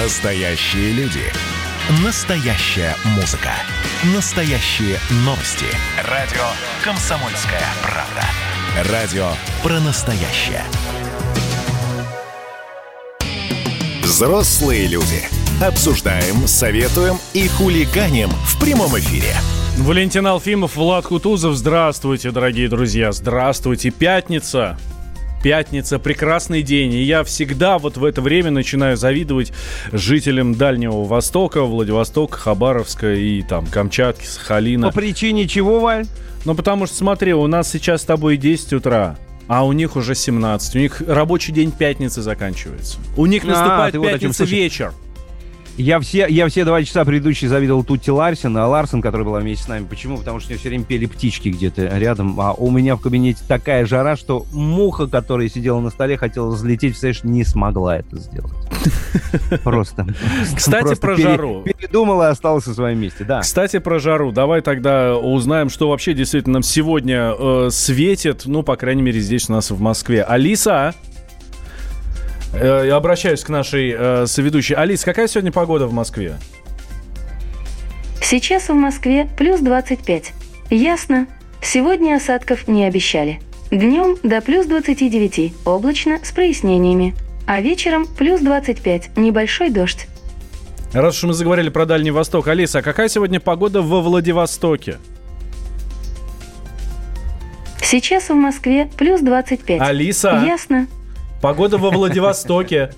Настоящие люди. Настоящая музыка. Настоящие новости. Радио «Комсомольская правда». Радио про настоящее. Взрослые люди. Обсуждаем, советуем и хулиганим в прямом эфире. Валентин Алфимов, Влад Кутузов. Здравствуйте, дорогие друзья. Здравствуйте. Пятница. Пятница, прекрасный день. И я всегда вот в это время начинаю завидовать жителям Дальнего Востока, Владивостока, Хабаровска и там Камчатки, Сахалина. По причине чего, Валь? Ну, потому что, смотри, у нас сейчас с тобой 10 утра, а у них уже 17. У них рабочий день пятницы заканчивается. У них А, наступает вот пятница Слушай, вечер. Я все, я все два часа предыдущие завидовал Тутти Ларсен, а Ларсен, которая была вместе с нами. Почему? Потому что у нее все время пели птички где-то рядом. А у меня в кабинете такая жара, что муха, которая сидела на столе, хотела взлететь, представляешь, не смогла это сделать. Просто. Кстати, про жару. Передумала и осталась на своем месте, да. Кстати, про жару. Давай тогда узнаем, что вообще действительно нам сегодня э, светит, ну, по крайней мере, здесь у нас в Москве. Алиса, я обращаюсь к нашей э, соведущей. Алис, какая сегодня погода в Москве? Сейчас в Москве плюс 25. Ясно. Сегодня осадков не обещали. Днем до плюс 29, облачно с прояснениями. А вечером плюс 25, небольшой дождь. Раз уж мы заговорили про Дальний Восток, Алиса, а какая сегодня погода во Владивостоке? Сейчас в Москве плюс 25. Алиса, Ясно. Погода во Владивостоке.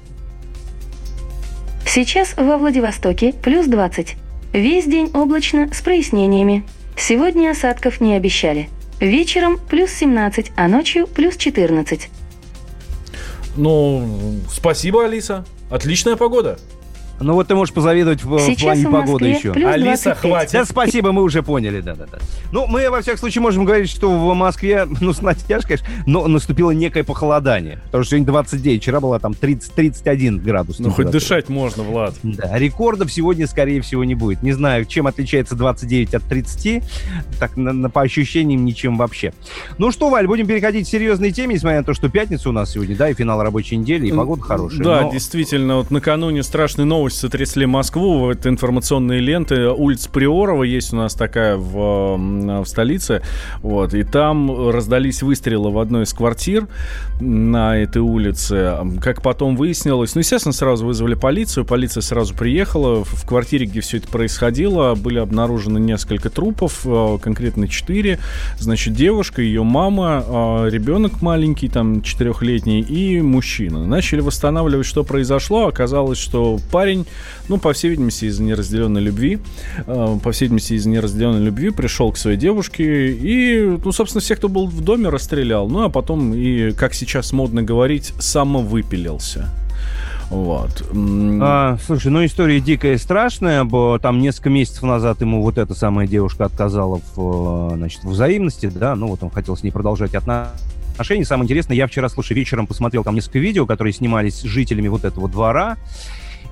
Сейчас во Владивостоке плюс 20. Весь день облачно с прояснениями. Сегодня осадков не обещали. Вечером плюс 17, а ночью плюс 14. Ну, спасибо, Алиса. Отличная погода. Ну вот ты можешь позавидовать в, в плане в погоды еще. плюс Алиса, 25. хватит. Да, спасибо, мы уже поняли, да, да, да. Ну, мы, во всяком случае, можем говорить, что в Москве, ну, с натяжкой, конечно, но наступило некое похолодание. Потому что сегодня 29, вчера было там 30-31 градус. Ну, хоть дышать можно, Влад. Да, рекордов сегодня, скорее всего, не будет. Не знаю, чем отличается 29 от 30, так, на- на- по ощущениям, ничем вообще. Ну что, Валь, будем переходить к серьезной теме, несмотря на то, что пятница у нас сегодня, да, и финал рабочей недели, и погода хорошая. Да, но- действительно, вот накануне страшные новости сотрясли Москву. Это информационные ленты. Улица Приорова есть у нас такая в, в столице. Вот, и там раздались выстрелы в одной из квартир на этой улице. Как потом выяснилось, ну, естественно, сразу вызвали полицию. Полиция сразу приехала. В в квартире, где все это происходило, были обнаружены несколько трупов, э, конкретно четыре. Значит, девушка, ее мама, э, ребенок маленький, там, четырехлетний, и мужчина. Начали восстанавливать, что произошло. Оказалось, что парень, ну, по всей видимости, из-за неразделенной любви, э, по всей видимости, из-за неразделенной любви пришел к своей девушке и, ну, собственно, всех, кто был в доме, расстрелял. Ну, а потом и, как сейчас модно говорить, самовыпилился. Вот. А, слушай, ну история дикая и страшная. Там несколько месяцев назад ему вот эта самая девушка отказала в, э, значит, взаимности, да, ну вот он хотел с ней продолжать отношения. Самое интересное, я вчера, слушай, вечером посмотрел там несколько видео, которые снимались с жителями вот этого двора.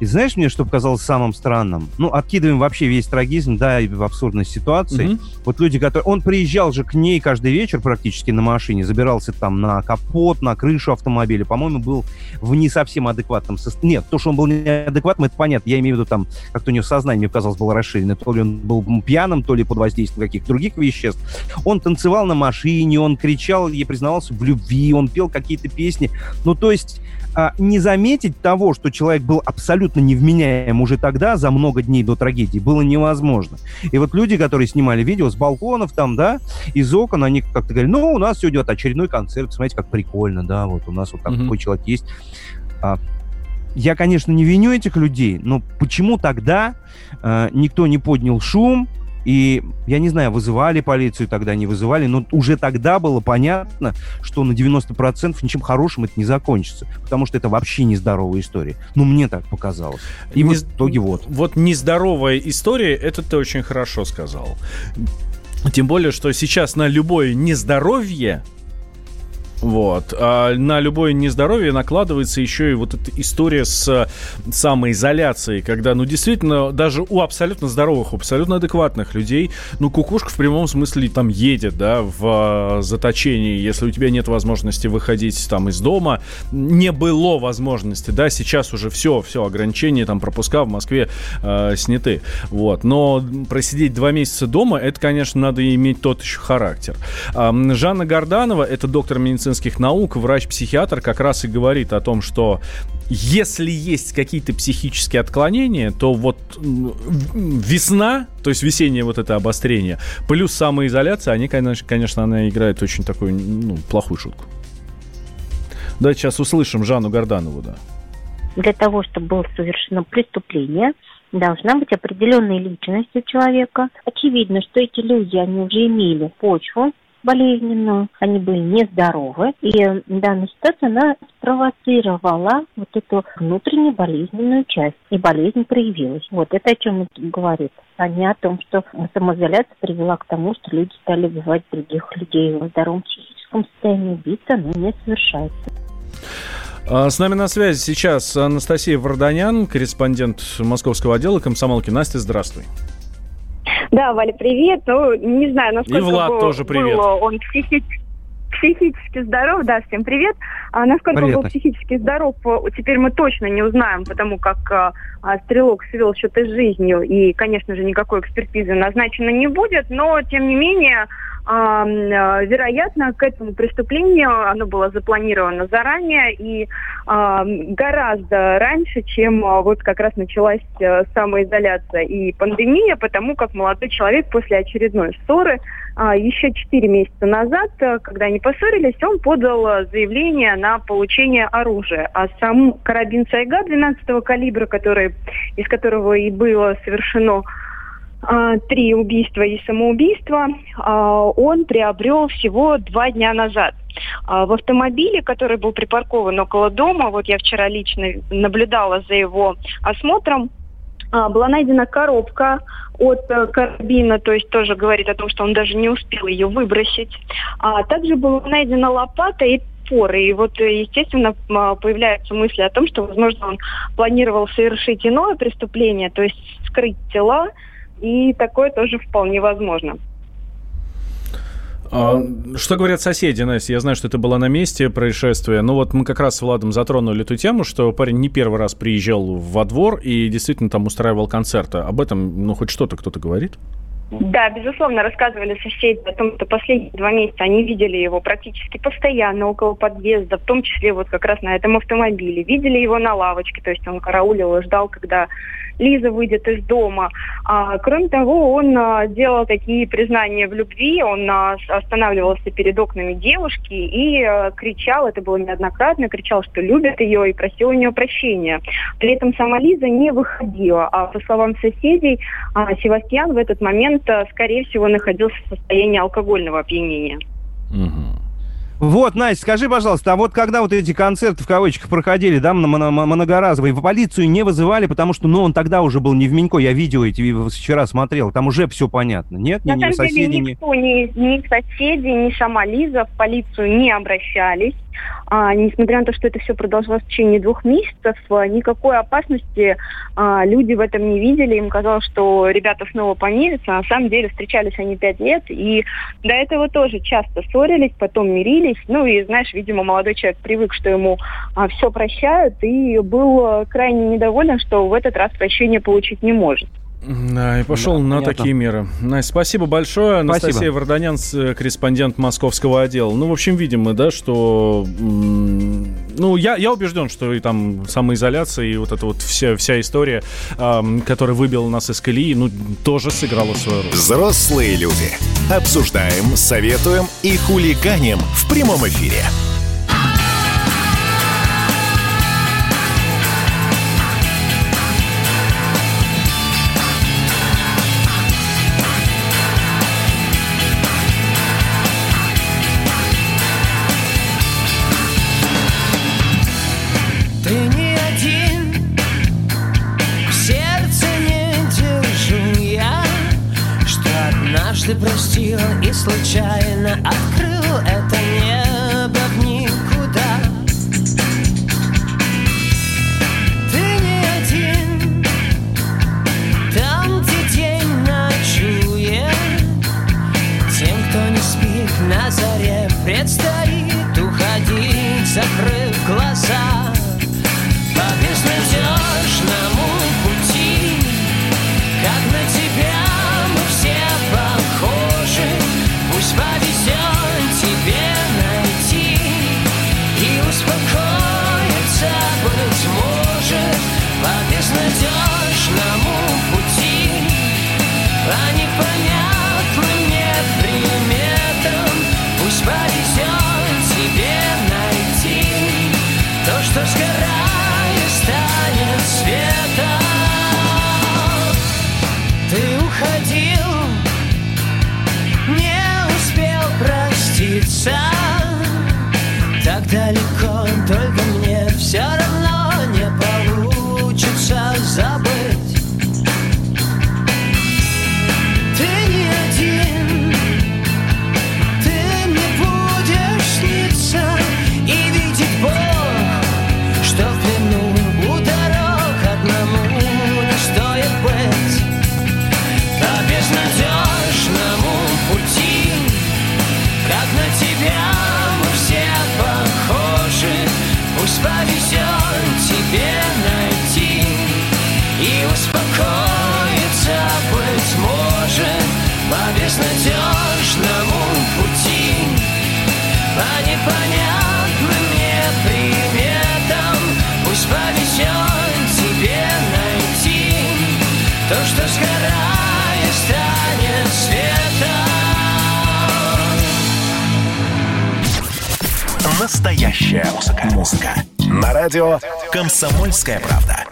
И знаешь мне, что показалось самым странным? Ну, откидываем вообще весь трагизм, да, и в абсурдность ситуации. мгм. Вот люди, которые... Он приезжал же к ней каждый вечер практически на машине, забирался там на капот, на крышу автомобиля. По-моему, был в не совсем адекватном состоянии. Нет, то, что он был неадекватным, это понятно. Я имею в виду там, как-то у него сознание, мне казалось, было расширено. То ли он был пьяным, то ли под воздействием каких-то других веществ. Он танцевал на машине, он кричал, ей признавался в любви, он пел какие-то песни. Ну, то есть а, не заметить того, что человек был абсолютно невменяем уже тогда, за много дней до трагедии, было невозможно. И вот люди, которые снимали видео с балконов там, да, из окон, они как-то говорили, ну, у нас сегодня вот очередной концерт, смотрите, как прикольно, да, вот у нас вот Мгм. такой человек есть. А, я, конечно, не виню этих людей, но почему тогда э, никто не поднял шум, и, я не знаю, вызывали полицию тогда, не вызывали, но уже тогда было понятно, что на 90% ничем хорошим это не закончится, потому что это вообще нездоровая история. Ну, мне так показалось. И Не- в итоге вот. Вот нездоровая история, это ты очень хорошо сказал. Тем более, что сейчас на любое нездоровье Вот. А на любое нездоровье накладывается еще и вот эта история с самоизоляцией, когда, ну, действительно, даже у абсолютно здоровых, у абсолютно адекватных людей, ну, кукушка в прямом смысле там едет, да, в а, заточении, если у тебя нет возможности выходить там из дома, не было возможности, да, сейчас уже все, все, ограничения, там, пропуска в Москве э, сняты, вот, но просидеть два месяца дома, это, конечно, надо иметь тот еще характер. Э, Жанна Горданова, это доктор медицины медицинских наук, врач-психиатр как раз и говорит о том, что если есть какие-то психические отклонения, то вот весна, то есть весеннее вот это обострение, плюс самоизоляция, они, конечно, конечно она играет очень такую ну, плохую шутку. Давайте сейчас услышим Жанну Горданову, да. Для того, чтобы было совершено преступление, должна быть определенная личность у человека. Очевидно, что эти люди, они уже имели почву болезненную, они были нездоровы, и данная ситуация, она спровоцировала вот эту внутреннюю болезненную часть, и болезнь проявилась. Вот это о чем это говорит, а не о том, что самоизоляция привела к тому, что люди стали убивать других людей в здоровом психическом состоянии, убийца, но не совершается. А, с нами на связи сейчас Анастасия Варданян, корреспондент московского отдела комсомолки. Настя, здравствуй. Да, Валя, привет. Ну, не знаю, насколько И Влад был, тоже привет. был он психически психически здоров, да, всем привет. А насколько привет. он был психически здоров, теперь мы точно не узнаем, потому как а, а, стрелок свел счеты с жизнью, и, конечно же, никакой экспертизы назначено не будет, но, тем не менее, а, вероятно, к этому преступлению оно было запланировано заранее и а, гораздо раньше, чем а, вот как раз началась самоизоляция и пандемия, потому как молодой человек после очередной ссоры еще 4 месяца назад, когда они поссорились, он подал заявление на получение оружия. А сам карабин Сайга 12 калибра, который, из которого и было совершено а, три убийства и самоубийства, а, он приобрел всего два дня назад. А, в автомобиле, который был припаркован около дома, вот я вчера лично наблюдала за его осмотром, была найдена коробка от э, карабина, то есть тоже говорит о том, что он даже не успел ее выбросить. А также была найдена лопата и поры. И вот, э, естественно, появляются мысли о том, что, возможно, он планировал совершить иное преступление, то есть скрыть тела, и такое тоже вполне возможно. А, что говорят соседи, Настя? Я знаю, что это было на месте происшествия. Но вот мы как раз с Владом затронули эту тему, что парень не первый раз приезжал во двор и действительно там устраивал концерты. Об этом, ну, хоть что-то кто-то говорит? Да, безусловно, рассказывали соседи о том, что последние два месяца они видели его практически постоянно около подъезда, в том числе вот как раз на этом автомобиле. Видели его на лавочке, то есть он караулил и ждал, когда Лиза выйдет из дома. А, кроме того, он а, делал такие признания в любви, он а, останавливался перед окнами девушки и а, кричал, это было неоднократно, кричал, что любит ее и просил у нее прощения. При этом сама Лиза не выходила, а по словам соседей, а, Севастьян в этот момент, а, скорее всего, находился в состоянии алкогольного опьянения. Угу. Вот, Настя, скажи, пожалуйста, а вот когда вот эти концерты в кавычках проходили, да, многоразовые, в полицию не вызывали, потому что, ну, он тогда уже был не в Минько, я видео эти вчера смотрел, там уже все понятно, нет? На ни, самом ни соседи, деле никто, ни, ни соседи, ни сама Лиза в полицию не обращались. А, несмотря на то, что это все продолжалось в течение двух месяцев, а, никакой опасности а, люди в этом не видели. Им казалось, что ребята снова помирятся. На самом деле встречались они пять лет, и до этого тоже часто ссорились, потом мирились. Ну и, знаешь, видимо, молодой человек привык, что ему а, все прощают, и был а, крайне недоволен, что в этот раз прощения получить не может. Да, и пошел да, на понятно. такие меры. Настя, спасибо большое. Спасибо. Анастасия Варданян, э, корреспондент московского отдела. Ну, в общем, видим мы, да, что... Ну, я, я убежден, что и там самоизоляция, и вот эта вот вся, вся история, э, которая выбила нас из колеи, ну, тоже сыграла свою роль. Взрослые люди. Обсуждаем, советуем и хулиганим в прямом эфире. Простила и Настоящая музыка. Музыка. На радио «Комсомольская правда».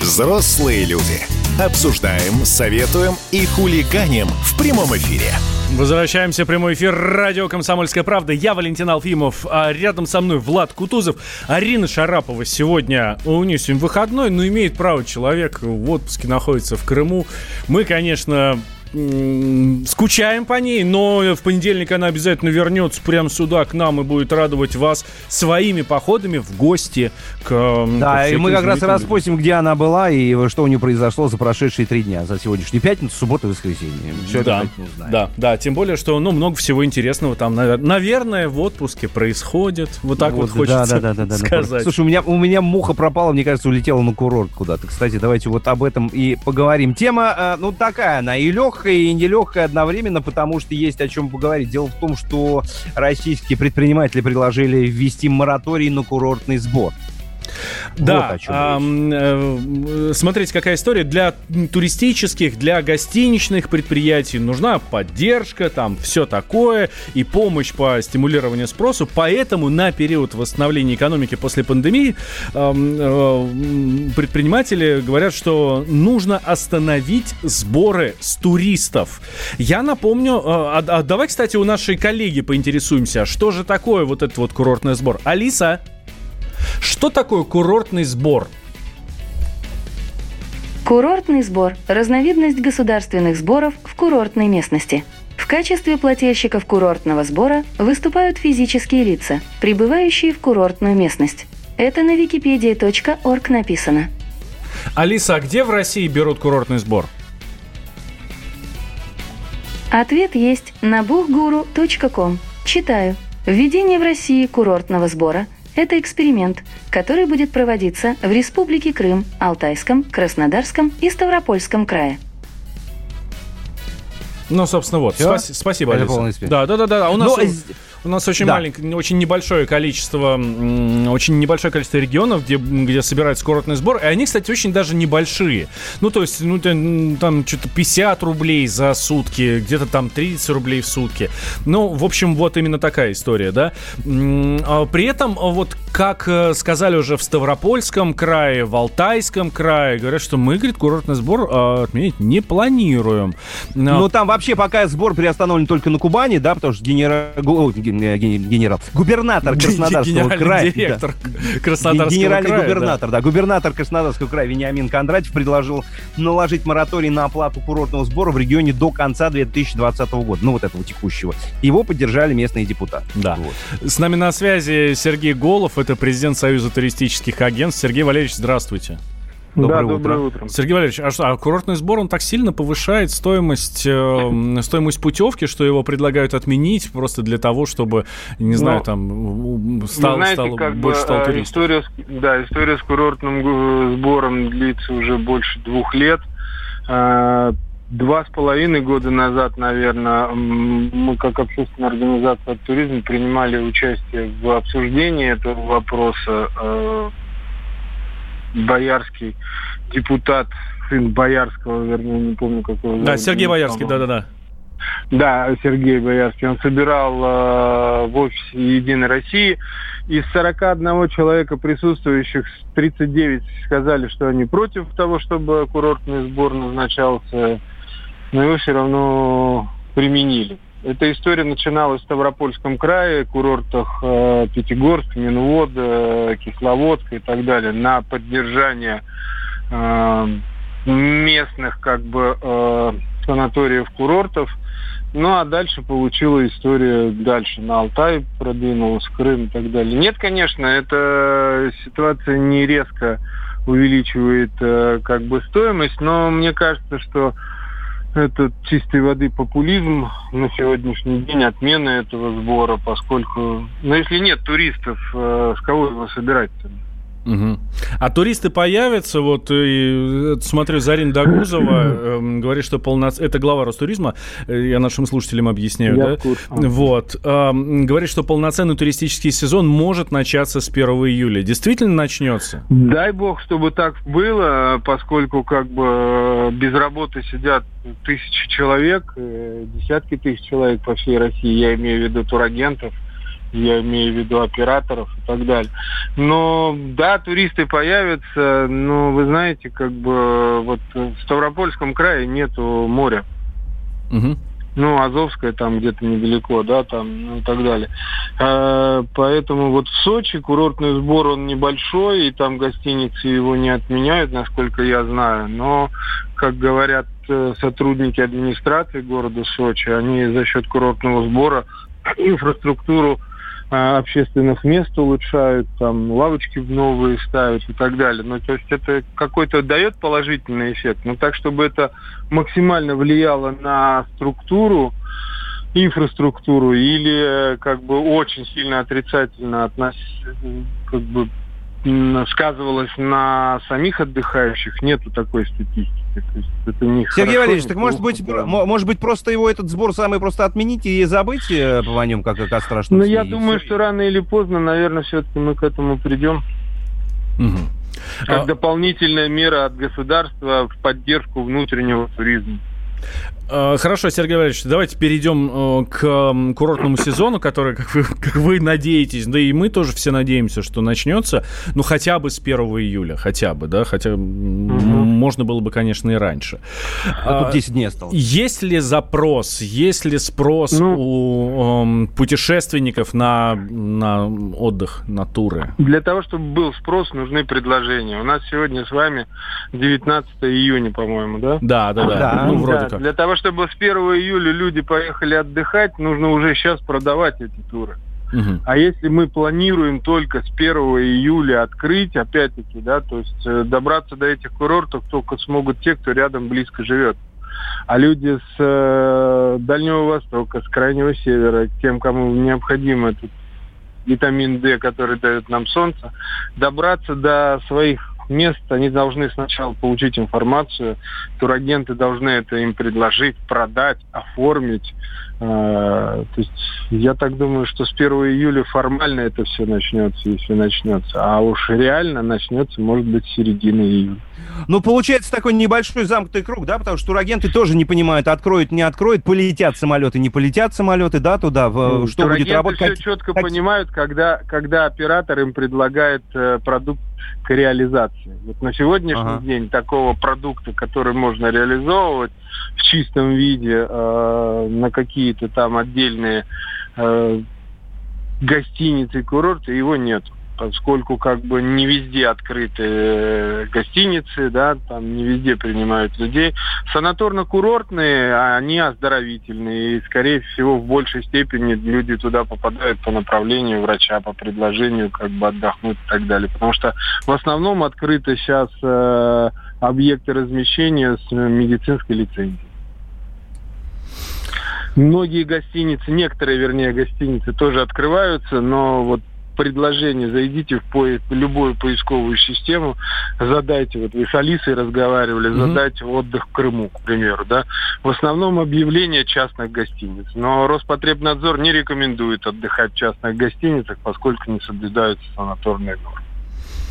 Взрослые люди. Обсуждаем, советуем и хулиганим в прямом эфире. Возвращаемся в прямой эфир радио «Комсомольская правда». Я Валентин Алфимов, а рядом со мной Влад Кутузов. Арина Шарапова сегодня, у нее сегодня выходной, но имеет право человек в отпуске находится в Крыму. Мы, конечно, скучаем по ней, но в понедельник она обязательно вернется прямо сюда к нам и будет радовать вас своими походами в гости к Да, и мы как раз распустим, где она была и что у нее произошло за прошедшие три дня, за сегодняшнюю пятницу, субботу и воскресенье. Все да, да, да, тем более, что ну, много всего интересного там, наверное, в отпуске происходит. Вот так вот, вот хочется да, да, да, да, сказать. Слушай, у меня, у меня муха пропала, мне кажется, улетела на курорт куда-то. Кстати, давайте вот об этом и поговорим. Тема, э, ну, такая она, и легкая, легкое и нелегкое одновременно, потому что есть о чем поговорить. Дело в том, что российские предприниматели предложили ввести мораторий на курортный сбор. Да, вот а, смотрите, какая история. Для туристических, для гостиничных предприятий нужна поддержка, там все такое, и помощь по стимулированию спросу. Поэтому на период восстановления экономики после пандемии э, предприниматели говорят, что нужно остановить сборы с туристов. Я напомню, э, а, а давай, кстати, у нашей коллеги поинтересуемся, что же такое вот этот вот курортный сбор. Алиса? Что такое курортный сбор? Курортный сбор – разновидность государственных сборов в курортной местности. В качестве плательщиков курортного сбора выступают физические лица, прибывающие в курортную местность. Это на wikipedia.org написано. Алиса, а где в России берут курортный сбор? Ответ есть на buchguru.com. Читаю. Введение в России курортного сбора – это эксперимент, который будет проводиться в Республике Крым, Алтайском, Краснодарском и Ставропольском крае. Ну, собственно, вот. Спас- спасибо, Алиса. Да, да, да, да. У нас... Но... У нас очень да. маленькое, очень небольшое количество, очень небольшое количество регионов, где, где собирают скоротный сбор. И они, кстати, очень даже небольшие. Ну, то есть, ну, там что-то 50 рублей за сутки, где-то там 30 рублей в сутки. Ну, в общем, вот именно такая история, да. А при этом, вот как э, сказали уже в Ставропольском крае, в Алтайском крае, говорят, что мы, говорит, курортный сбор а, отменить не планируем. Ну, там вообще пока сбор приостановлен только на Кубани, да, потому что генерал Э, генерал, губернатор Краснодарского края. директор Краснодарского Генеральный края, губернатор, да. Губернатор Краснодарского края Вениамин Кондратьев предложил наложить мораторий на оплату курортного сбора в регионе до конца 2020 года, ну вот этого текущего. Его поддержали местные депутаты. Да. Вот. С нами на связи Сергей Голов, это президент Союза туристических агентств. Сергей Валерьевич, здравствуйте. Доброе, да, утро. доброе утро. Сергей Валерьевич, а что, а курортный сбор, он так сильно повышает стоимость, э, стоимость путевки, что его предлагают отменить просто для того, чтобы, не ну, знаю, там стал, знаете, стал, как больше бы, стал э, туристов? История, да, история с курортным сбором длится уже больше двух лет. Э, два с половиной года назад, наверное, мы как общественная организация от туризма принимали участие в обсуждении этого вопроса э, боярский депутат, сын Боярского, вернее, не помню какого. Да, Сергей Боярский, да-да-да. Да, Сергей Боярский. Он собирал э, в офисе «Единой России». Из 41 человека присутствующих 39 сказали, что они против того, чтобы курортный сбор назначался, но его все равно применили. Эта история начиналась в Ставропольском крае, курортах э, Пятигорск, Минвод, э, Кисловодск и так далее, на поддержание э, местных как бы э, санаториев, курортов. Ну а дальше получила история дальше. На Алтай продвинулась, Крым и так далее. Нет, конечно, эта ситуация не резко увеличивает э, как бы стоимость, но мне кажется, что это чистой воды популизм на сегодняшний день, отмена этого сбора, поскольку, ну, если нет туристов, э, с кого его собирать-то? Угу. А туристы появятся, вот и, э, смотрю, Зарин Дагузова э, говорит, что полноц... это глава Ростуризма, э, я нашим слушателям объясняю, я да? Вот, э, говорит, что полноценный туристический сезон может начаться с 1 июля. Действительно начнется? Дай бог, чтобы так было, поскольку как бы э, без работы сидят тысячи человек, десятки тысяч человек по всей России, я имею в виду турагентов, я имею в виду операторов и так далее. Но да, туристы появятся, но вы знаете, как бы вот в Ставропольском крае нету моря. Угу. Ну, Азовская там где-то недалеко, да, там, ну и так далее. А, поэтому вот в Сочи курортный сбор, он небольшой, и там гостиницы его не отменяют, насколько я знаю. Но, как говорят э, сотрудники администрации города Сочи, они за счет курортного сбора инфраструктуру общественных мест улучшают, там лавочки новые ставят и так далее. Ну, то есть это какой-то дает положительный эффект, но так, чтобы это максимально влияло на структуру, инфраструктуру или как бы очень сильно отрицательно относ... как бы сказывалось на самих отдыхающих, нету такой статистики. То есть это не Сергей хорошо, Валерьевич, так может быть, да. может быть, просто его этот сбор самый просто отменить и забыть э, по нем, как о страшном Ну, я думаю, что рано или поздно, наверное, все-таки мы к этому придем. Угу. Как а... дополнительная мера от государства в поддержку внутреннего туризма. Э, хорошо, Сергей Валерьевич, давайте перейдем э, к курортному сезону, который, как вы, как вы надеетесь, да и мы тоже все надеемся, что начнется, ну, хотя бы с 1 июля, хотя бы, да, хотя угу. можно было бы, конечно, и раньше. А тут 10 дней осталось. Есть ли запрос, есть ли спрос ну, у э, путешественников на, на отдых, на туры? Для того, чтобы был спрос, нужны предложения. У нас сегодня с вами 19 июня, по-моему, да? Да, да, да. да. Ну, вроде да. как. Для того, чтобы с 1 июля люди поехали отдыхать, нужно уже сейчас продавать эти туры. Угу. А если мы планируем только с 1 июля открыть, опять-таки, да, то есть э, добраться до этих курортов только смогут те, кто рядом близко живет. А люди с э, Дальнего Востока, с Крайнего Севера, тем, кому необходим этот витамин D, который дает нам солнце, добраться до своих мест, они должны сначала получить информацию, турагенты должны это им предложить, продать, оформить. Э, то есть я так думаю, что с 1 июля формально это все начнется, если начнется. А уж реально начнется, может быть, с середины июля. Ну, получается такой небольшой замкнутый круг, да, потому что турагенты тоже не понимают, откроют, не откроют, полетят самолеты, не полетят самолеты, да, туда, в, ну, что будет работать. все четко как... понимают, когда, когда оператор им предлагает э, продукт к реализации. Вот на сегодняшний ага. день такого продукта, который можно реализовывать в чистом виде э, на какие-то там отдельные э, гостиницы курорты, его нет поскольку как бы не везде открыты э, гостиницы, да, там не везде принимают людей. Санаторно-курортные, они оздоровительные, и, скорее всего, в большей степени люди туда попадают по направлению врача, по предложению как бы отдохнуть и так далее. Потому что в основном открыты сейчас э, объекты размещения с медицинской лицензией. Многие гостиницы, некоторые, вернее, гостиницы тоже открываются, но вот предложение, зайдите в, по, в любую поисковую систему, задайте, вот вы с Алисой разговаривали, mm-hmm. задайте отдых в Крыму, к примеру, да. В основном объявления частных гостиниц, но Роспотребнадзор не рекомендует отдыхать в частных гостиницах, поскольку не соблюдаются санаторные нормы.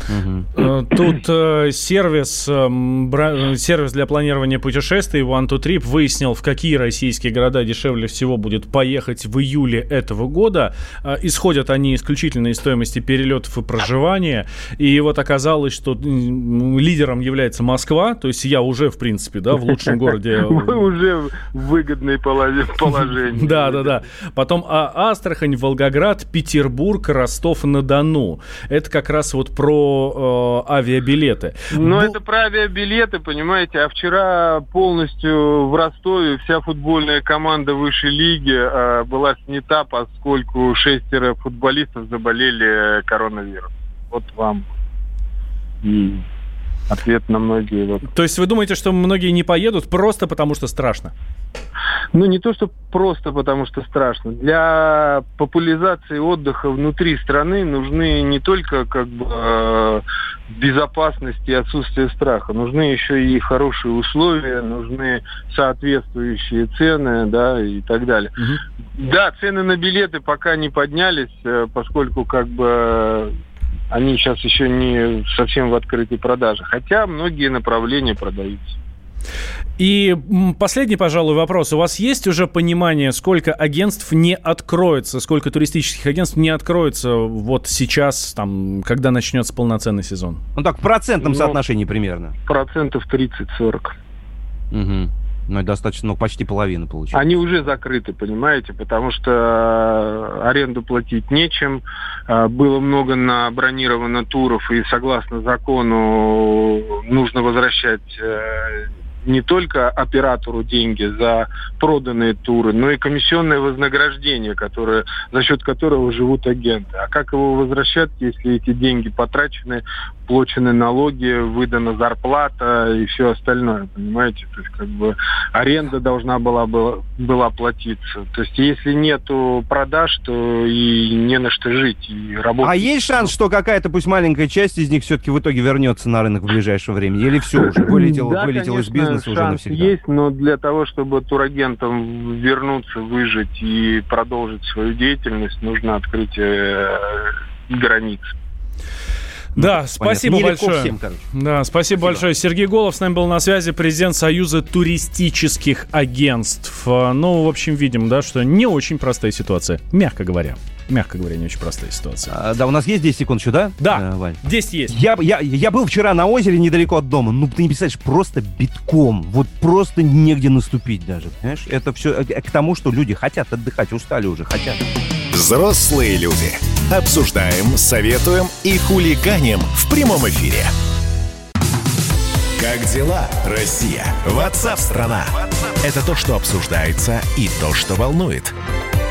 Угу. Тут э, сервис, э, сервис для планирования путешествий One2Trip выяснил, в какие российские города дешевле всего будет поехать в июле этого года. Э, исходят они исключительно из стоимости перелетов и проживания. И вот оказалось, что лидером является Москва. То есть я уже, в принципе, да, в лучшем городе. Вы уже в выгодной положении. Да, да, да. Потом а, Астрахань, Волгоград, Петербург, Ростов-на-Дону. Это как раз вот про э, авиабилеты. Ну, Бу... это про авиабилеты, понимаете. А вчера полностью в Ростове вся футбольная команда высшей лиги э, была снята, поскольку шестеро футболистов заболели коронавирусом. Вот вам ответ на многие вопросы. То есть вы думаете, что многие не поедут просто потому, что страшно? Ну, не то, что просто потому, что страшно. Для популяризации отдыха внутри страны нужны не только как бы э, безопасность и отсутствие страха, нужны еще и хорошие условия, нужны соответствующие цены, да, и так далее. Угу. Да, цены на билеты пока не поднялись, э, поскольку как бы они сейчас еще не совсем в открытой продаже, хотя многие направления продаются. И последний, пожалуй, вопрос. У вас есть уже понимание, сколько агентств не откроется, сколько туристических агентств не откроется вот сейчас, там, когда начнется полноценный сезон? Ну так, в процентном ну, соотношении примерно. Процентов 30-40. Угу. Ну, достаточно, ну, почти половина получается. Они уже закрыты, понимаете, потому что э, аренду платить нечем. Э, было много набронировано туров, и согласно закону нужно возвращать э, не только оператору деньги за проданные туры, но и комиссионное вознаграждение, которое, за счет которого живут агенты. А как его возвращать, если эти деньги потрачены, плачены налоги, выдана зарплата и все остальное, понимаете? То есть как бы аренда должна была, была, была платиться. То есть если нету продаж, то и не на что жить и работать. А есть шанс, что какая-то, пусть маленькая часть из них все-таки в итоге вернется на рынок в ближайшее время? Или все уже вылетел, да, вылетел конечно, из бизнеса уже навсегда? есть, но для того, чтобы турагентам вернуться, выжить и продолжить свою деятельность, нужно открытие э, границ. Да, ну, спасибо Понятно. большое. Всем, Да, спасибо, спасибо большое. Сергей Голов с нами был на связи, президент Союза туристических агентств. А, ну, в общем, видим, да, что не очень простая ситуация, мягко говоря. Мягко говоря, не очень простая ситуация. А, да, у нас есть 10 секунд еще, да? Да, а, Вань. 10 есть. Я, я, я был вчера на озере недалеко от дома. Ну, ты не представляешь, просто битком. Вот просто негде наступить даже. Понимаешь? Это все э, к тому, что люди хотят отдыхать, устали уже, хотят. Взрослые люди. Обсуждаем, советуем и хулиганим в прямом эфире. Как дела, Россия? Ватсап-страна! Это то, что обсуждается и то, что волнует.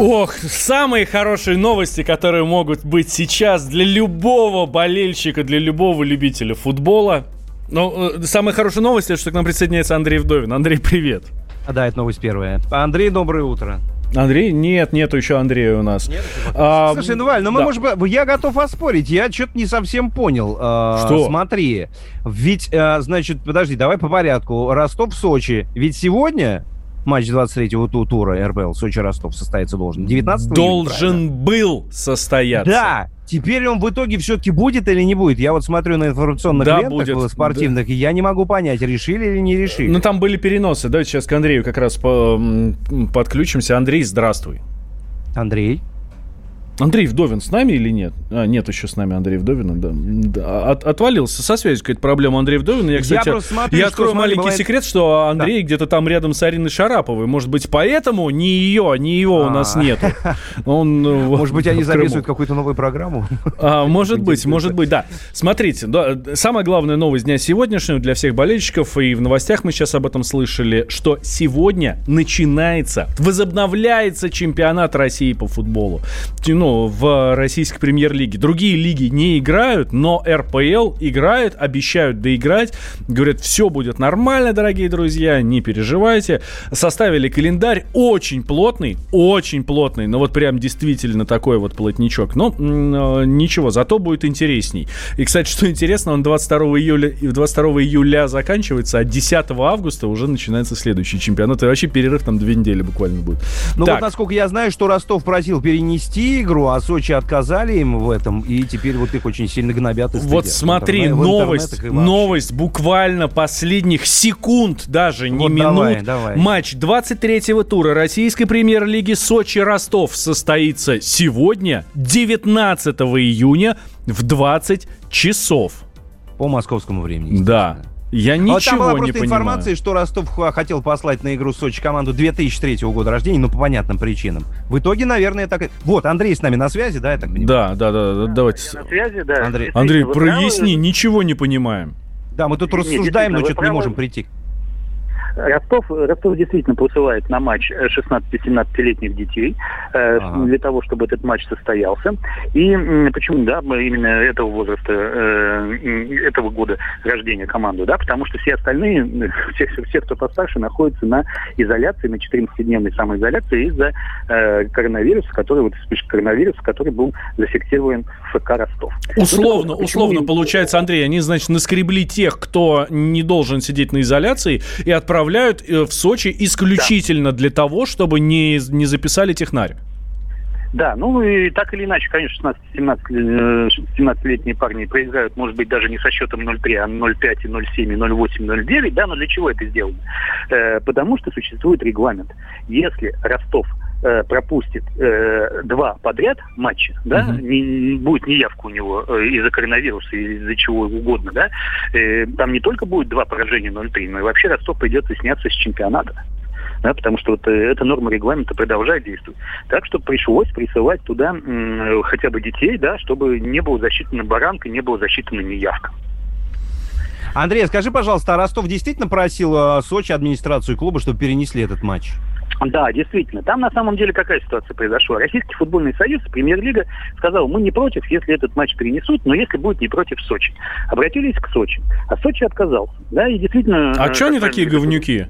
Ох, самые хорошие новости, которые могут быть сейчас для любого болельщика, для любого любителя футбола. Ну, э, самая хорошая новость, это что к нам присоединяется Андрей Вдовин. Андрей, привет. Да, это новость первая. Андрей, доброе утро. Андрей? Нет, нету еще Андрея у нас. Нет, а, Слушай, ну, Валь, ну мы, да. может я готов оспорить. Я что-то не совсем понял. А, Что? Смотри, ведь, а, значит, подожди, давай по порядку. Ростов-Сочи. Ведь сегодня матч 23-го тура РБЛ Сочи-Ростов состоится должен. 19 Должен июля, был состояться. Да, Теперь он в итоге все-таки будет или не будет? Я вот смотрю на информационных да, лентах будет. спортивных, да. и я не могу понять, решили или не решили. Ну, там были переносы. Давайте сейчас к Андрею как раз по подключимся. Андрей, здравствуй. Андрей. Андрей Вдовин с нами или нет? А, нет еще с нами Андрей Вдовина, да. да. От, отвалился со связью какая-то проблема Андрей Вдовина. Я, кстати, я, смотрю, я открою маленький бывает... секрет, что Андрей да. где-то там рядом с Ариной Шараповой. Может быть, поэтому ни ее, ни его у нас а. нету. Он, э, может быть, они записывают какую-то новую программу? А, может быть, может быть, да. Смотрите, да, самая главная новость дня сегодняшнего для всех болельщиков, и в новостях мы сейчас об этом слышали, что сегодня начинается, возобновляется чемпионат России по футболу. Ну, в российской премьер-лиге. Другие лиги не играют, но РПЛ играют, обещают доиграть. Говорят, все будет нормально, дорогие друзья, не переживайте. Составили календарь очень плотный, очень плотный, но вот прям действительно такой вот плотничок. Но э, ничего, зато будет интересней. И, кстати, что интересно, он 22 июля, 22 июля заканчивается, а 10 августа уже начинается следующий чемпионат. И вообще перерыв там две недели буквально будет. Ну вот, насколько я знаю, что Ростов просил перенести игру, а Сочи отказали им в этом, и теперь вот их очень сильно гнобят. Вот смотри, интернет, новость, новость буквально последних секунд, даже не вот минут. Давай, давай. Матч 23-го тура российской премьер-лиги Сочи-Ростов состоится сегодня, 19 июня в 20 часов. По московскому времени. Да. Я Вот там ничего была не просто понимаю. информация, что Ростов хотел послать на игру Сочи команду 2003 года рождения, но по понятным причинам. В итоге, наверное, так. Вот, Андрей с нами на связи, да, я так понимаю? Да, да, да, да, давайте. На связи, да. Андрей. Андрей, вы правы. проясни, ничего не понимаем. Да, мы тут Не, рассуждаем, но что-то не можем прийти. Ростов, Ростов действительно посылает на матч э, 16-17-летних детей э, Ага. для того, чтобы этот матч состоялся. И почему, да, именно этого возраста, э, этого года рождения команду, да, потому что все остальные, все, все, кто постарше, находятся на изоляции, на 14-дневной самоизоляции из-за э, коронавируса, который, вот вспышка коронавируса, который был зафиксирован в ФК Ростов. Условно, Ну, так вот, почему условно им- получается, Андрей, они, значит, наскребли тех, кто не должен сидеть на изоляции, и отправляют э, в Сочи исключительно для того, чтобы не, не записали технарь. Да, ну и так или иначе, конечно, 16-17 э, 17-летние парни проиграют, может быть, даже не со счетом 0-3, а 0-5, и 0-7, и 0-8, 0-9, да, но для чего это сделано? Э, потому что существует регламент. Если Ростов э, пропустит э, два подряд матча, да, Мгм. не- не- будет неявка у него э, из-за коронавируса или из-за чего угодно, да, э, там не только будет два поражения 0-3, но и вообще Ростов придется сняться с чемпионата да, потому что вот э, эта норма регламента продолжает действовать. Так что пришлось присылать туда м, хотя бы детей, да, чтобы не было засчитана баранка, не было засчитана неявка. Андрей, скажи, пожалуйста, а Ростов действительно просил э, Сочи, администрацию клуба, чтобы перенесли этот матч? Да, действительно. Там на самом деле какая ситуация произошла? Российский футбольный союз, премьер-лига, сказал, мы не против, если этот матч перенесут, но если будет не против Сочи. Обратились к Сочи, а Сочи отказался. Да, и действительно... А э, что они такие говнюки?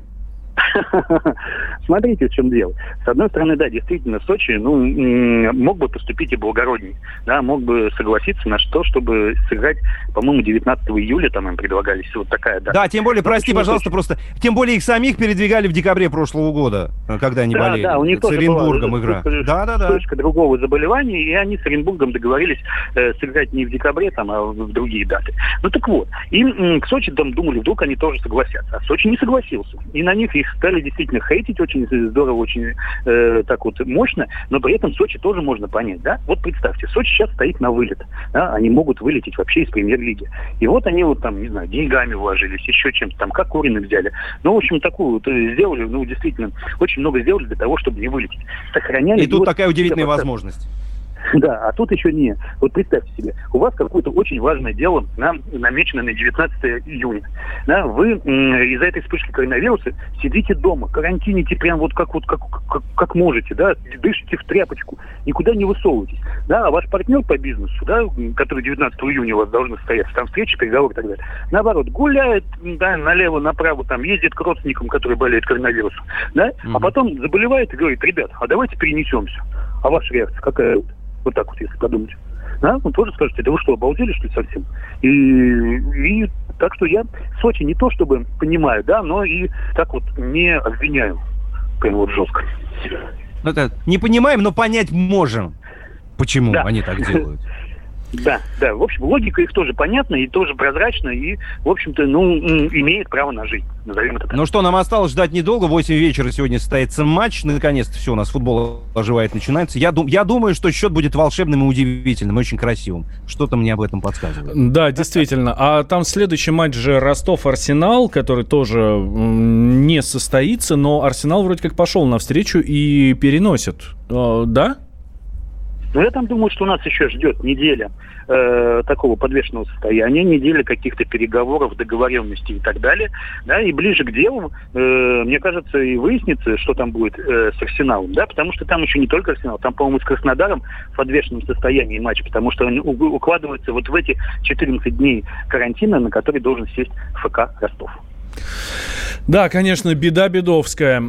Смотрите, в чем дело. С одной стороны, да, действительно, Сочи, ну, мог бы поступить и благородней, да, мог бы согласиться на что, чтобы сыграть, по-моему, 19 июля там им предлагались вот такая дата. Да, тем более, Ну, прости, пожалуйста, Сочи? просто... Тем более их самих передвигали в декабре прошлого года, э, когда они Да, болели. да, у них с тоже Оренбургом была игра. вспышка- Да-да-да. вспышка другого заболевания, и они с Оренбургом договорились э, сыграть не в декабре, там, а в, в другие даты. Ну так вот, и м, к Сочи там думали, вдруг они тоже согласятся. А Сочи не согласился. И на них их стали действительно хейтить очень здорово, очень э, так вот мощно, но при этом Сочи тоже можно понять, да? Вот представьте, Сочи сейчас стоит на вылет, да? они могут вылететь вообще из премьер-лиги. И вот они вот там, не знаю, деньгами вложились, еще чем-то там, как Курины взяли. Ну, в общем, такую вот э, сделали, ну, действительно, очень много сделали для того, чтобы не вылететь. Сохраняли И тут вот такая удивительная возможность. да, а тут еще не. Вот представьте себе, у вас какое-то очень важное дело на, намечено на 19 июня. Да, вы из-за этой вспышки коронавируса сидите дома, карантините прям вот как вот как, как, как можете, да, дышите в тряпочку, никуда не высовывайтесь. Да, а ваш партнер по бизнесу, да, который 19 июня у вас должен состояться, там встречи, переговоры и так далее, наоборот, гуляет да, налево, направо, там ездит к родственникам, которые болеют коронавирусом, да, а Мгм. потом заболевает и говорит, ребят, а давайте перенесемся. А ваша реакция какая? Вот так вот, если подумать. Да, он тоже скажете, да вы что, обалдели, что ли, совсем? И, и так что я Сочи не то чтобы понимаю, да, но и так вот не обвиняю. Прям вот жестко. Ну, это не понимаем, но понять можем, почему Да. они так делают. Да, да. В общем, логика их тоже понятна и тоже прозрачна, и, в общем-то, ну, имеет право на жизнь. Назовем это так. Ну что, нам осталось ждать недолго. В 8 вечера сегодня состоится матч. Наконец-то все, у нас футбол оживает, начинается. Я, дум- я думаю, что счет будет волшебным и удивительным, очень красивым. Что-то мне об этом подсказывает. Да, действительно. А там следующий матч же Ростов-Арсенал, который тоже не состоится, но Арсенал вроде как пошел навстречу и переносит. Э, Да? Но я там думаю, что нас еще ждет неделя э, такого подвешенного состояния, неделя каких-то переговоров, договоренностей и так далее. Да, и ближе к делу, э, мне кажется, и выяснится, что там будет э, с Арсеналом. Да, потому что там еще не только Арсенал, там, по-моему, с Краснодаром в подвешенном состоянии матч, потому что он укладывается вот в эти 14 дней карантина, на который должен сесть ФК Ростов. Да, конечно, беда бедовская.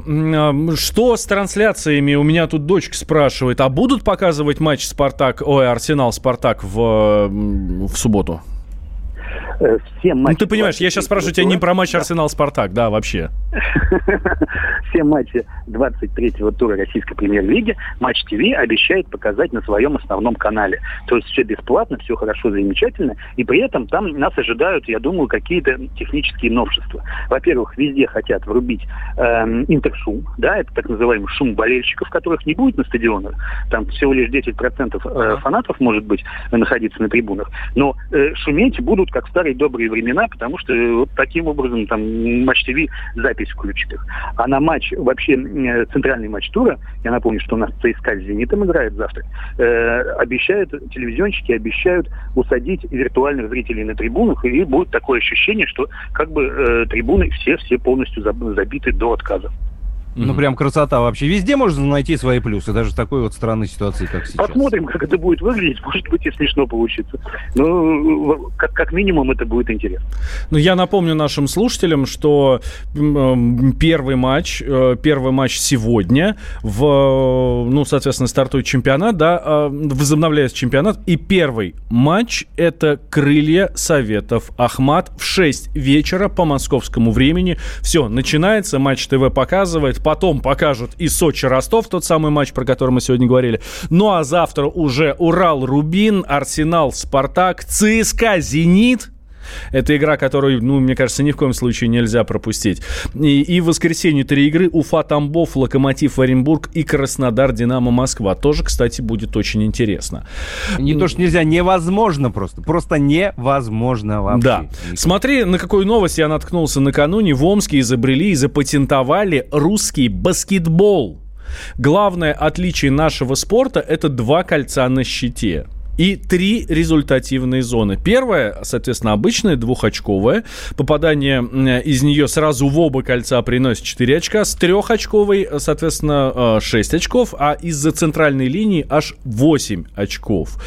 Что с трансляциями? У меня тут дочка спрашивает. А будут показывать матч Спартак, ой, Арсенал-Спартак в, м, в субботу? Э, Все Ну, матчи ты понимаешь, я сейчас спрашиваю тебя не про матч Да. Арсенал-Спартак, да, вообще. все матчи 23-го тура российской премьер-лиги Матч ТВ обещает показать на своем основном канале. То есть все бесплатно, все хорошо, замечательно, и при этом там нас ожидают, я думаю, какие-то технические новшества. Во-первых, везде хотят врубить э, интершум, да, это так называемый шум болельщиков, которых не будет на стадионах, там всего лишь 10% э, фанатов, может быть, находиться на трибунах, но э, шуметь будут как в старые добрые времена, потому что э, вот таким образом там Матч ТВ запись включит их. А на матч, вообще э, центральный матч тура, я напомню, что у нас ЦСКА с «Зенитом» играет завтра, э, обещают, телевизионщики обещают усадить виртуальных зрителей на трибунах, и будет такое ощущение, что как бы э, трибуны все-все полностью забиты до отказа. Ну, прям красота вообще. Везде можно найти свои плюсы, даже в такой вот странной ситуации, как сейчас. Посмотрим, как это будет выглядеть. Может быть, и смешно получится. Но как, как минимум это будет интересно. Ну, я напомню нашим слушателям, что первый матч, э, первый матч сегодня в, ну, соответственно, стартует чемпионат, да, а, возобновляется чемпионат, и первый матч это «Крылья Советов Ахмат» в 6 вечера по московскому времени. Все, начинается, Матч ТВ показывает, потом покажут и Сочи-Ростов, тот самый матч, про который мы сегодня говорили. Ну а завтра уже Урал-Рубин, Арсенал-Спартак, ЦСКА «Зенит», это игра, которую, ну, мне кажется, ни в коем случае нельзя пропустить. И, и в воскресенье три игры. Уфа, Тамбов, Локомотив, Оренбург и Краснодар, Динамо, Москва. Тоже, кстати, будет очень интересно. Не то, что нельзя, невозможно просто. Просто невозможно вообще. Да. Никак. Смотри, на какую новость я наткнулся накануне. В Омске изобрели и запатентовали русский баскетбол. Главное отличие нашего спорта – это два кольца на щите и три результативные зоны. Первая, соответственно, обычная, двухочковая. Попадание из нее сразу в оба кольца приносит 4 очка. С трехочковой, соответственно, 6 э, очков. А из-за центральной линии аж 8 очков.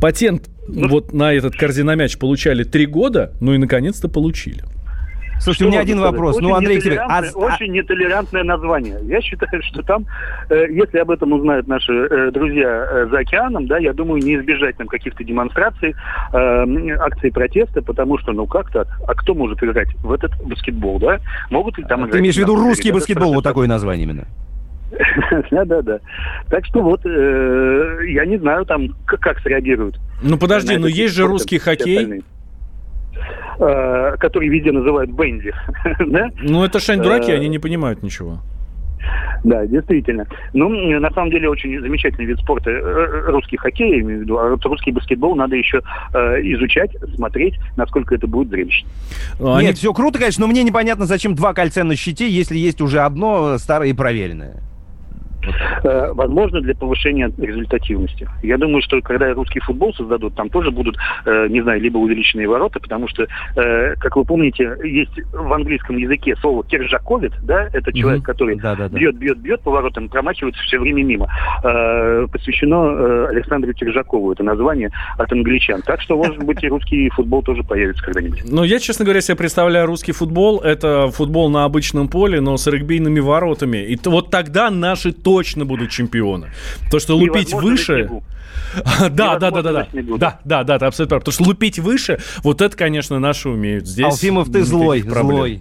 Патент ну, вот на этот корзиномяч получали 3 года, ну и наконец-то получили. Слушайте, у меня один вопрос. Очень ну, Андрей нетолерантное, а... очень нетолерантное название. Я считаю, что там, э, если об этом узнают наши э, друзья э, за океаном, да, я думаю, не избежать там каких-то демонстраций, э, акций протеста, потому что, ну как так? А кто может играть в этот баскетбол, да? Могут ли там а Ты имеешь в виду русский баскетбол, вот такое название именно? Да, да, да. Так что вот э, я не знаю там, как, как среагируют. Ну подожди, но есть же русский хоккей. Э, который везде называют Бенди. да? Ну, это шань дураки, э, они не понимают ничего. Да, действительно. Ну, на самом деле, очень замечательный вид спорта. Э, русский хоккей, я имею в виду, а вот русский баскетбол надо еще э, изучать, смотреть, насколько это будет зрелищно. Ну, Нет, все круто, конечно, но мне непонятно, зачем два кольца на щите, если есть уже одно старое и проверенное. Э, возможно, для повышения результативности. Я думаю, что когда русский футбол создадут, там тоже будут, э, не знаю, либо увеличенные ворота, потому что, э, как вы помните, есть в английском языке слово «кержаковит», да, это человек, который да, да, да. бьет, бьет, бьет по воротам, промачивается все время мимо. Посвящено Александру Кержакову, это название от англичан. Так что, может быть, и русский футбол тоже появится когда-нибудь. Ну, я, честно говоря, себе представляю русский футбол, это футбол на обычном поле, но с регбийными воротами. И вот тогда наши точно будут чемпионы. То, что лупить выше... Да, да, да, да, да. Да, да, да, ты абсолютно прав. Потому что лупить выше, вот это, конечно, наши умеют. Здесь Алфимов, ты злой, злой.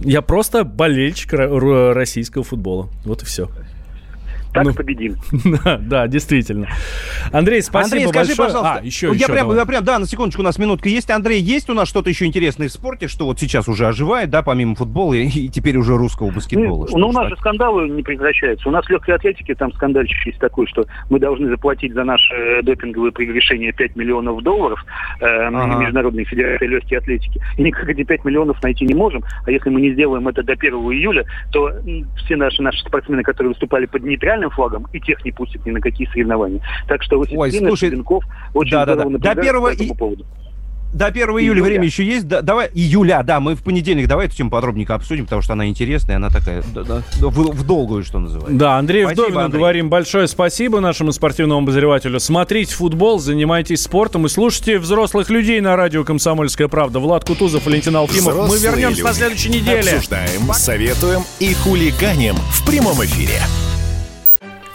Я просто болельщик российского футбола. Вот и все так ну, победим. Да, да, действительно. Андрей, спасибо Андрей, скажи, большое. пожалуйста. А, еще, ну, я еще прям, я прям, да, на секундочку, у нас минутка есть. Андрей, есть у нас что-то еще интересное в спорте, что вот сейчас уже оживает, да, помимо футбола и, и теперь уже русского баскетбола? Ну, ну у нас же скандалы не прекращаются. У нас в легкой атлетике там скандальчик есть такой, что мы должны заплатить за наше э, допинговое прегрешение 5 миллионов долларов э, ага. Международной Федерации легкой атлетики. И никак эти 5 миллионов найти не можем. А если мы не сделаем это до 1 июля, то все наши, наши спортсмены, которые выступали под нейтральным флагом, и тех не пустят ни на какие соревнования. Так что Ой, слушай, Пинков очень да, да, да. До первого по этому поводу. До 1 июля, июля время еще есть. Да, давай, июля, да, мы в понедельник давай эту тему подробнее обсудим, потому что она интересная, она такая да, да, в, в долгую, что называется. Да, Андрей спасибо, Вдовину Андрей. говорим большое спасибо нашему спортивному обозревателю. Смотрите футбол, занимайтесь спортом и слушайте взрослых людей на радио «Комсомольская правда». Влад Кутузов, Валентин Алфимов. Взрослые мы вернемся люди. на следующей неделе. Обсуждаем, Пока. советуем и хулиганим в прямом эфире.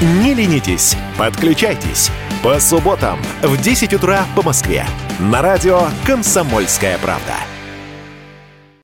Не ленитесь, подключайтесь. По субботам в 10 утра по Москве. На радио «Комсомольская правда».